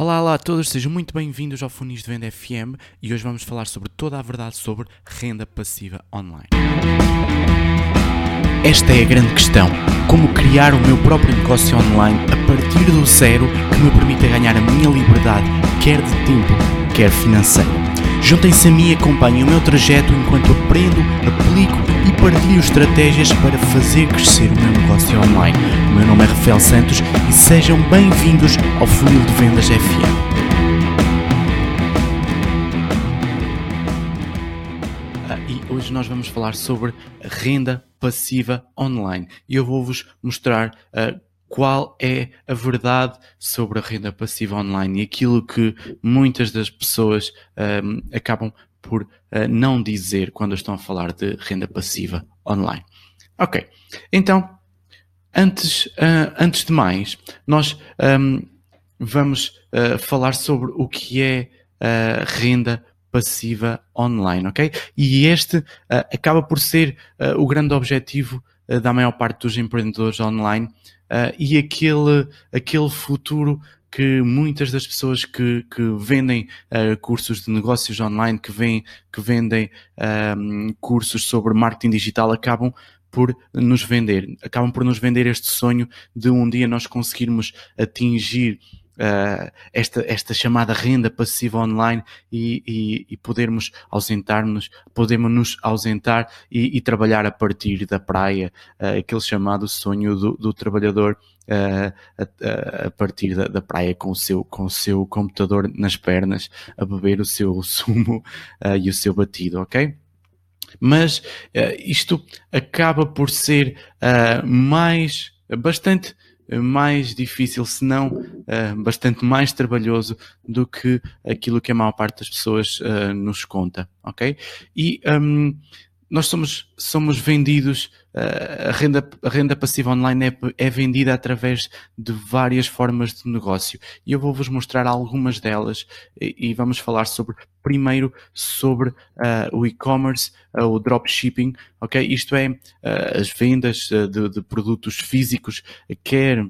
Olá, olá a todos, sejam muito bem-vindos ao Funis de Venda FM e hoje vamos falar sobre toda a verdade sobre renda passiva online. Esta é a grande questão: como criar o meu próprio negócio online a partir do zero que me permita ganhar a minha liberdade, quer de tempo, quer financeira. Juntem-se a mim e acompanhem o meu trajeto enquanto aprendo, aplico e partilho estratégias para fazer crescer o meu negócio online. O meu nome é Rafael Santos e sejam bem-vindos ao Funil de Vendas FM. Ah, hoje nós vamos falar sobre renda passiva online e eu vou-vos mostrar uh, qual é a verdade sobre a renda passiva online e aquilo que muitas das pessoas um, acabam por uh, não dizer quando estão a falar de renda passiva online. Ok, então, antes, uh, antes de mais, nós um, vamos uh, falar sobre o que é renda passiva online, ok? E este acaba por ser o grande objetivo da maior parte dos empreendedores online uh, e aquele, aquele futuro que muitas das pessoas que, que vendem uh, cursos de negócios online, que, vem, que vendem um, cursos sobre marketing digital, acabam por nos vender, acabam por nos vender este sonho de um dia nós conseguirmos atingir uh, esta, esta chamada renda passiva online e, e, e podermos ausentar-nos, podemos nos ausentar e, e, trabalhar a partir da praia, uh, aquele chamado sonho do, do trabalhador uh, a, a, partir da, da, praia com o, seu, com o seu computador nas pernas, a beber o seu sumo e o seu batido, ok? Mas isto acaba por ser mais bastante mais difícil, se não uh, bastante mais trabalhoso do que aquilo que a maior parte das pessoas uh, nos conta, ok? E um, nós somos, somos vendidos, uh, a, renda, a renda passiva online é, é, vendida através de várias formas de negócio. E eu vou-vos mostrar algumas delas e, e, vamos falar sobre, primeiro, sobre uh, o e-commerce, uh, o dropshipping, ok? Isto é, as vendas de, de produtos físicos, quer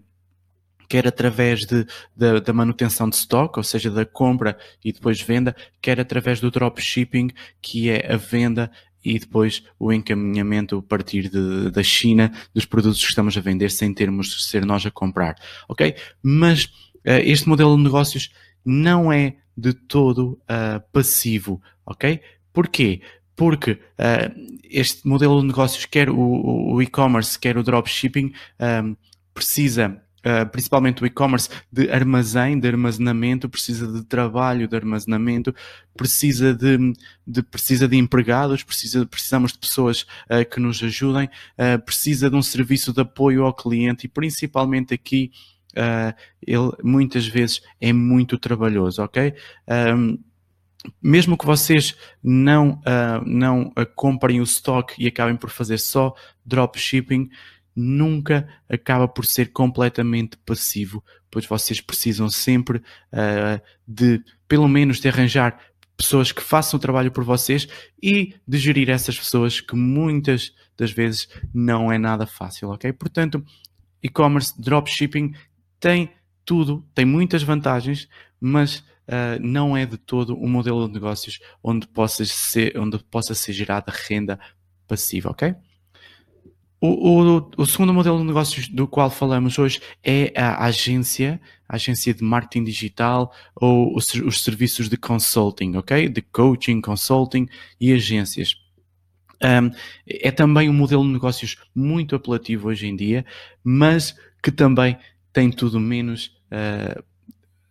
quer através de, de, da manutenção de stock, ou seja, da compra e depois venda, quer através do dropshipping, que é a venda e depois o encaminhamento a partir de, da China dos produtos que estamos a vender sem termos de ser nós a comprar, ok? Mas uh, este modelo de negócios não é de todo uh, passivo, ok? Porquê? Porque uh, este modelo de negócios, quer o, o e-commerce, quer o dropshipping, precisa Uh, principalmente o e-commerce, de armazém, de armazenamento, precisa de trabalho de armazenamento, precisa de, de precisa de empregados, precisa, precisamos de pessoas uh, que nos ajudem, uh, precisa de um serviço de apoio ao cliente e principalmente aqui ele muitas vezes é muito trabalhoso, ok? Um, mesmo que vocês não, uh, não comprem o stock e acabem por fazer só dropshipping, nunca acaba por ser completamente passivo, pois vocês precisam sempre uh, de, pelo menos, de arranjar pessoas que façam o trabalho por vocês e de gerir essas pessoas que muitas das vezes não é nada fácil, ok? Portanto, e-commerce, dropshipping tem tudo, tem muitas vantagens, mas uh, não é de todo um modelo de negócios onde possa ser, onde possa ser gerada renda passiva, ok? O, o, o, segundo modelo de negócios do qual falamos hoje é a agência, a agência de marketing digital ou os, os serviços de consulting, ok? De coaching, consulting e agências. Um, é também um modelo de negócios muito apelativo hoje em dia, mas que também tem tudo menos uh,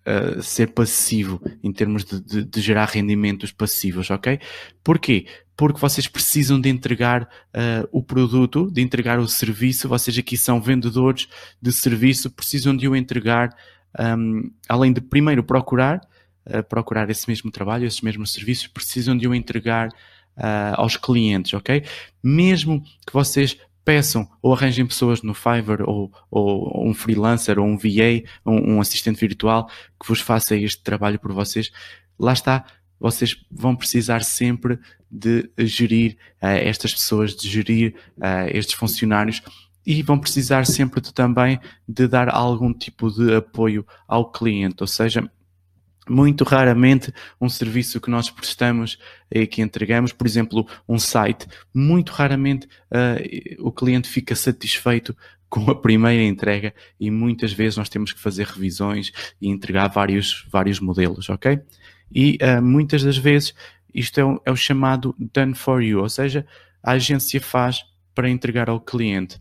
uh, ser passivo em termos de, de, de, gerar rendimentos passivos, ok? Porquê? Porque vocês precisam de entregar uh, o produto, de entregar o serviço, vocês aqui são vendedores de serviço, precisam de o entregar, um, além de primeiro procurar, uh, procurar esse mesmo trabalho, esses mesmos serviços, precisam de o entregar aos clientes, ok? Mesmo que vocês peçam ou arranjem pessoas no Fiverr ou, ou, um freelancer ou um VA, um, um, assistente virtual que vos faça este trabalho por vocês. Lá está, vocês vão precisar sempre de gerir uh, estas pessoas, de gerir uh, estes funcionários e vão precisar sempre de, também de dar algum tipo de apoio ao cliente, ou seja, muito raramente um serviço que nós prestamos e que entregamos, por exemplo, um site, muito raramente uh, o cliente fica satisfeito com a primeira entrega e muitas vezes nós temos que fazer revisões e entregar vários, vários modelos, ok? E uh, muitas das vezes isto é o, é o chamado done for you, ou seja, a agência faz para entregar ao cliente.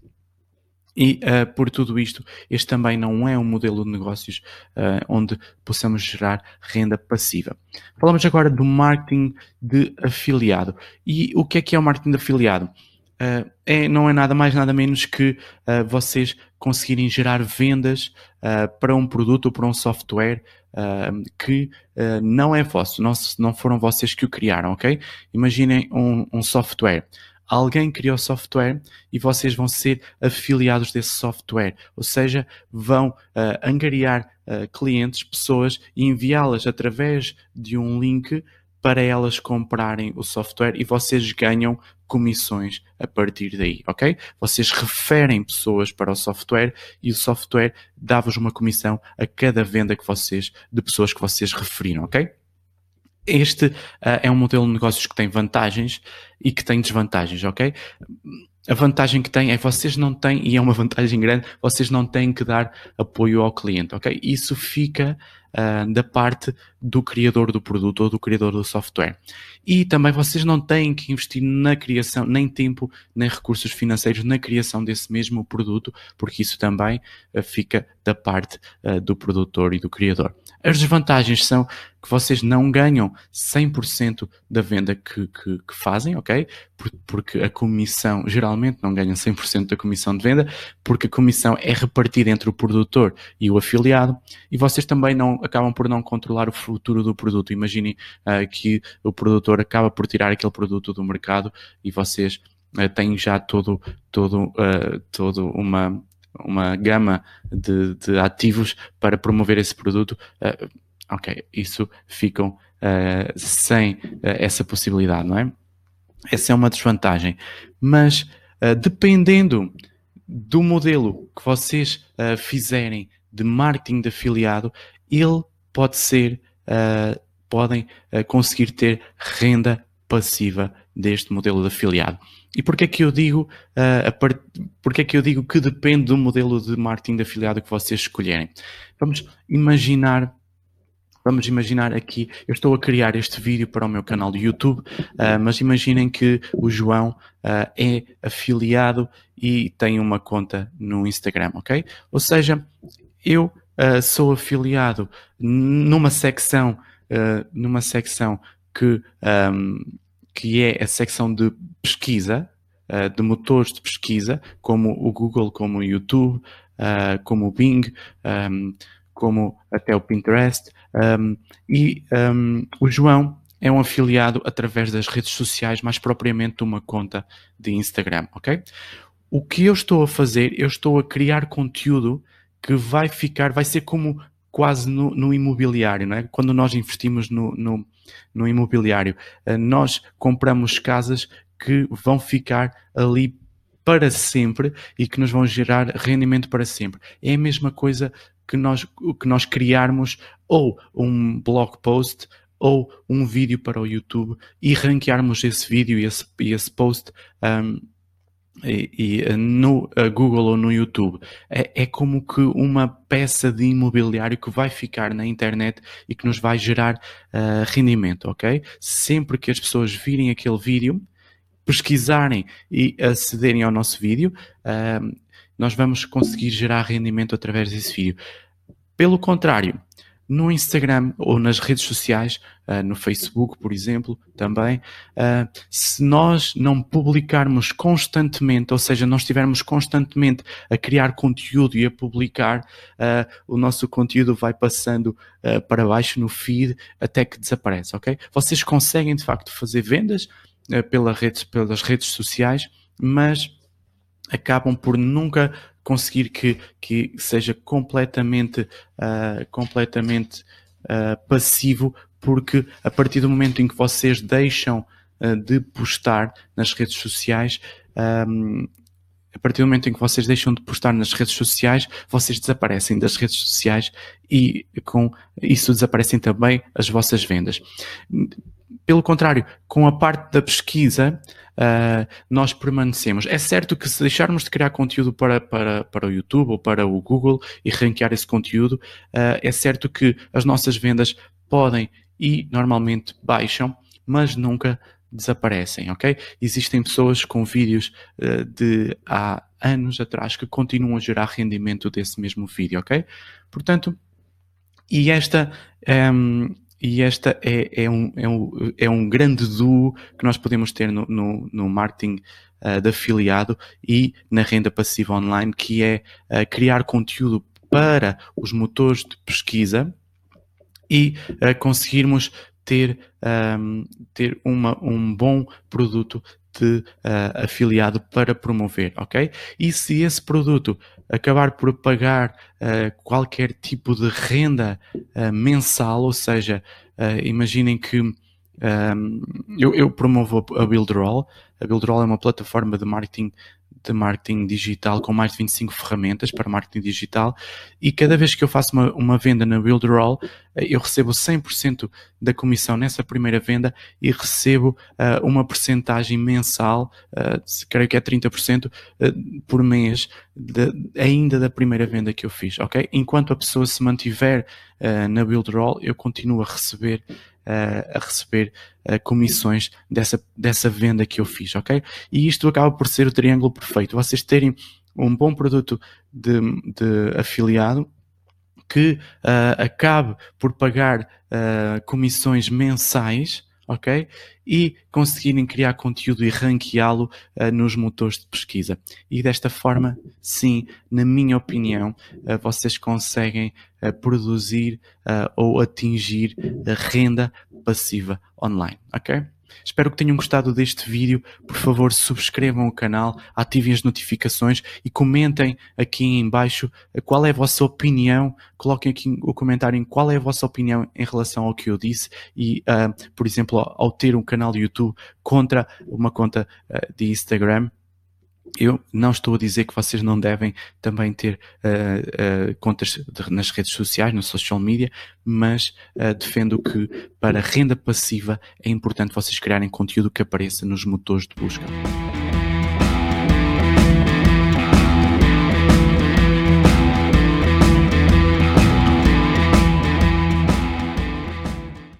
E uh, por tudo isto, este também não é um modelo de negócios uh, onde possamos gerar renda passiva. Falamos agora do marketing de afiliado. E o que é que é o marketing de afiliado? Uh, é, não é nada mais, nada menos que vocês conseguirem gerar vendas para um produto ou para um software que não é vosso, não, não foram vocês que o criaram, ok? Imaginem um, um software alguém criou software e vocês vão ser afiliados desse software, ou seja, vão uh, angariar uh, clientes, pessoas e enviá-las através de um link para elas comprarem o software e vocês ganham comissões a partir daí, ok? Vocês referem pessoas para o software e o software dá-vos uma comissão a cada venda que vocês, de pessoas que vocês referiram, ok? Este uh, é um modelo de negócios que tem vantagens e que tem desvantagens, ok? A vantagem que tem é vocês não têm, e é uma vantagem grande, vocês não têm que dar apoio ao cliente, ok? Isso fica uh, da parte do criador do produto ou do criador do software. E também vocês não têm que investir na criação, nem tempo, nem recursos financeiros na criação desse mesmo produto, porque isso também uh, fica da parte uh, do produtor e do criador. As desvantagens são que vocês não ganham 100% da venda que, que, que, fazem, ok? Porque a comissão, geralmente não ganham 100% da comissão de venda, porque a comissão é repartida entre o produtor e o afiliado, e vocês também não acabam por não controlar o futuro do produto. Imaginem uh, que o produtor acaba por tirar aquele produto do mercado e vocês uh, têm já todo, todo, uh, todo uma uma gama de, de ativos para promover esse produto, uh, ok, isso ficam sem essa possibilidade, não é? Essa é uma desvantagem. Mas dependendo do modelo que vocês fizerem de marketing de afiliado, ele pode ser, podem conseguir ter renda passiva deste modelo de afiliado. E porquê que eu digo, uh, part... porquê que eu digo que depende do modelo de marketing de afiliado que vocês escolherem? Vamos imaginar Vamos imaginar aqui, eu estou a criar este vídeo para o meu canal do YouTube, uh, mas imaginem que o João uh, é afiliado e tem uma conta no Instagram, ok? Ou seja, eu uh, sou afiliado numa secção, numa secção que um, que é a secção de pesquisa, uh, de motores de pesquisa, como o Google, como o YouTube, uh, como o Bing, um, como até o Pinterest. Um, e o João é um afiliado através das redes sociais, mais propriamente uma conta de Instagram, ok? O que eu estou a fazer, eu estou a criar conteúdo que vai ficar, vai ser como quase no, no imobiliário, não é? Quando nós investimos no, no, no imobiliário, uh, nós compramos casas que vão ficar ali para sempre e que nos vão gerar rendimento para sempre. É a mesma coisa que nós, que nós criarmos ou um blog post ou um vídeo para o YouTube e ranquearmos esse vídeo e esse, esse post um, e, e, eh, no eh, Google ou no YouTube. É, é, como que uma peça de imobiliário que vai ficar na internet e que nos vai gerar uh, rendimento, ok? Sempre que as pessoas virem aquele vídeo, pesquisarem e acederem ao nosso vídeo, uh, nós vamos conseguir gerar rendimento através desse vídeo. Pelo contrário, no Instagram ou nas redes sociais, uh, no Facebook, por exemplo, também, uh, se nós não publicarmos constantemente, ou seja, não estivermos constantemente a criar conteúdo e a publicar, uh, o nosso conteúdo vai passando para baixo no feed até que desaparece, ok? Vocês conseguem de facto fazer vendas pela rede, pelas redes sociais, mas acabam por nunca conseguir que, que seja completamente, uh, completamente uh, passivo, porque a partir do momento em que vocês deixam uh, de postar nas redes sociais, um, a partir do momento em que vocês deixam de postar nas redes sociais, vocês desaparecem das redes sociais e com isso desaparecem também as vossas vendas. Pelo contrário, com a parte da pesquisa, uh, nós permanecemos. É certo que se deixarmos de criar conteúdo para, para, para o YouTube ou para o Google e ranquear esse conteúdo, uh, é certo que as nossas vendas podem e normalmente baixam, mas nunca desaparecem, ok? Existem pessoas com vídeos uh, de há anos atrás que continuam a gerar rendimento desse mesmo vídeo, ok? Portanto, e esta, um, ehm, e esta é, é, um, é, um, é um grande duo que nós podemos ter no, no, no marketing uh, de afiliado e na renda passiva online, que é uh, criar conteúdo para os motores de pesquisa e uh, conseguirmos ter, um, ter uma, um bom produto de uh, afiliado para promover, ok? E se esse produto acabar por pagar uh, qualquer tipo de renda uh, mensal, ou seja, imaginem que um, eu, eu, promovo a Buildroll. A Buildroll é uma plataforma de marketing de marketing digital com mais de 25 ferramentas para marketing digital e cada vez que eu faço uma, uma venda na Builderall, eh, eu recebo 100% da comissão nessa primeira venda e recebo uh, uma percentagem mensal, uh, creio que é 30% uh, por mês, de, ainda da primeira venda que eu fiz, ok? Enquanto a pessoa se mantiver uh, na Builderall, eu continuo a receber a receber comissões dessa, dessa venda que eu fiz, ok? E isto acaba por ser o triângulo perfeito. Vocês terem um bom produto de, de afiliado que uh, acabe por pagar uh, comissões mensais, ok? E conseguirem criar conteúdo e ranqueá-lo uh, nos motores de pesquisa. E desta forma, sim, na minha opinião, vocês conseguem produzir ou atingir renda passiva online, ok? Espero que tenham gostado deste vídeo. Por favor, subscrevam o canal, ativem as notificações e comentem aqui em baixo qual é a vossa opinião. Coloquem aqui o comentário em qual é a vossa opinião em relação ao que eu disse e, uh, por exemplo, ao ter um canal de YouTube contra uma conta uh, de Instagram. Eu não estou a dizer que vocês não devem também ter uh, uh, contas de, nas redes sociais, no social media, mas uh, defendo que para renda passiva é importante vocês criarem conteúdo que apareça nos motores de busca.